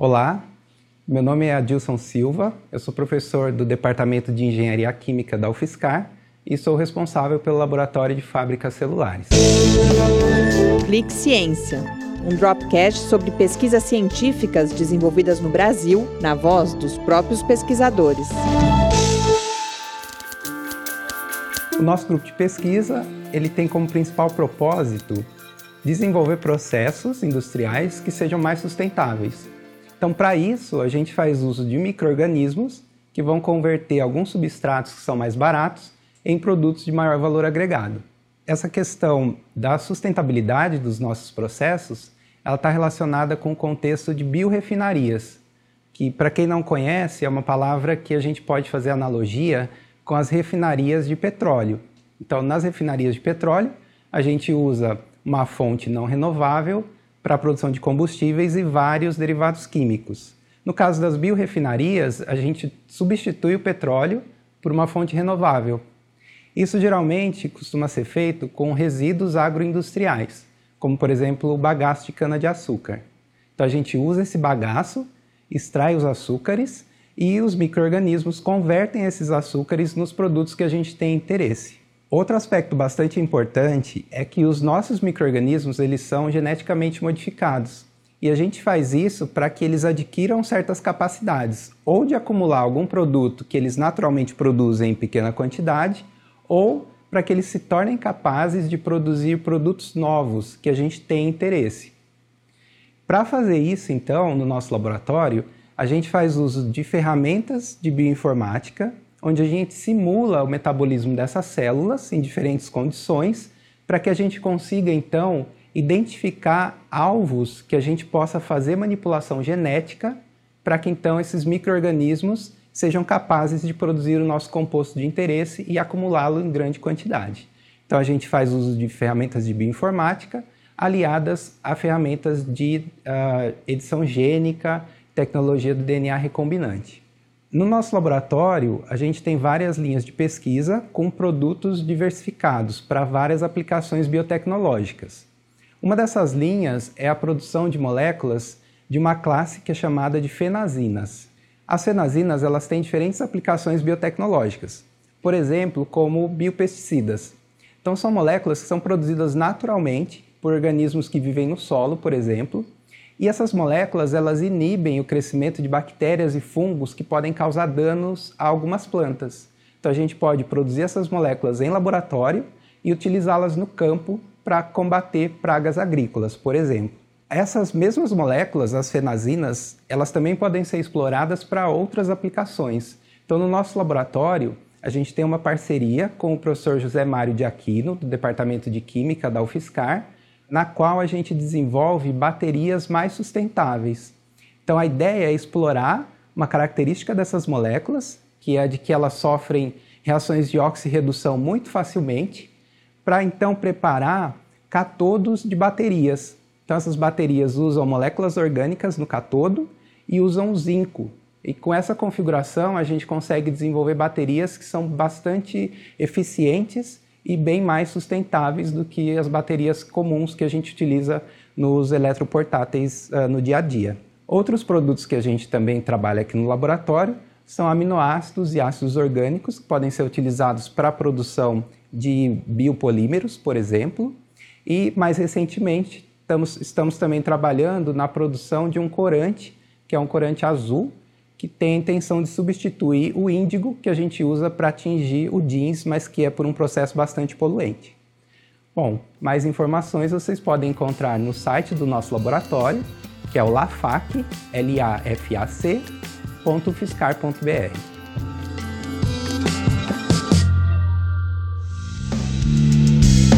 Olá, meu nome é Adilson Silva, eu sou professor do Departamento de Engenharia Química da UFSCar e sou responsável pelo Laboratório de Fábricas Celulares. Clique Ciência, um dropcast sobre pesquisas científicas desenvolvidas no Brasil, na voz dos próprios pesquisadores. O nosso grupo de pesquisa ele tem como principal propósito desenvolver processos industriais que sejam mais sustentáveis então, para isso, a gente faz uso de micro-organismos que vão converter alguns substratos que são mais baratos em produtos de maior valor agregado. Essa questão da sustentabilidade dos nossos processos, ela está relacionada com o contexto de biorefinarias, que para quem não conhece é uma palavra que a gente pode fazer analogia com as refinarias de petróleo. Então, nas refinarias de petróleo, a gente usa uma fonte não renovável para a produção de combustíveis e vários derivados químicos. No caso das biorefinarias, a gente substitui o petróleo por uma fonte renovável. Isso geralmente costuma ser feito com resíduos agroindustriais, como por exemplo o bagaço de cana-de-açúcar. Então a gente usa esse bagaço, extrai os açúcares e os micro-organismos convertem esses açúcares nos produtos que a gente tem interesse. Outro aspecto bastante importante é que os nossos microrganismos eles são geneticamente modificados. E a gente faz isso para que eles adquiram certas capacidades, ou de acumular algum produto que eles naturalmente produzem em pequena quantidade, ou para que eles se tornem capazes de produzir produtos novos que a gente tem interesse. Para fazer isso, então, no nosso laboratório, a gente faz uso de ferramentas de bioinformática onde a gente simula o metabolismo dessas células em diferentes condições, para que a gente consiga então identificar alvos que a gente possa fazer manipulação genética, para que então esses microorganismos sejam capazes de produzir o nosso composto de interesse e acumulá-lo em grande quantidade. Então a gente faz uso de ferramentas de bioinformática aliadas a ferramentas de uh, edição gênica, tecnologia do DNA recombinante. No nosso laboratório, a gente tem várias linhas de pesquisa com produtos diversificados para várias aplicações biotecnológicas. Uma dessas linhas é a produção de moléculas de uma classe que é chamada de fenazinas. As fenazinas elas têm diferentes aplicações biotecnológicas, por exemplo, como biopesticidas. Então, são moléculas que são produzidas naturalmente por organismos que vivem no solo, por exemplo, e essas moléculas elas inibem o crescimento de bactérias e fungos que podem causar danos a algumas plantas. Então a gente pode produzir essas moléculas em laboratório e utilizá-las no campo para combater pragas agrícolas, por exemplo. Essas mesmas moléculas, as fenazinas, elas também podem ser exploradas para outras aplicações. Então no nosso laboratório, a gente tem uma parceria com o professor José Mário de Aquino, do Departamento de Química da UFSCar, na qual a gente desenvolve baterias mais sustentáveis. Então a ideia é explorar uma característica dessas moléculas, que é a de que elas sofrem reações de oxirredução muito facilmente, para então preparar catodos de baterias. Então essas baterias usam moléculas orgânicas no catodo e usam zinco. E com essa configuração a gente consegue desenvolver baterias que são bastante eficientes e bem mais sustentáveis do que as baterias comuns que a gente utiliza nos eletroportáteis uh, no dia a dia. Outros produtos que a gente também trabalha aqui no laboratório são aminoácidos e ácidos orgânicos que podem ser utilizados para a produção de biopolímeros, por exemplo, e mais recentemente estamos, estamos também trabalhando na produção de um corante, que é um corante azul, que tem a intenção de substituir o índigo que a gente usa para atingir o jeans, mas que é por um processo bastante poluente. Bom, mais informações vocês podem encontrar no site do nosso laboratório, que é o lafac, L-A-F-A-C.fiscar.br.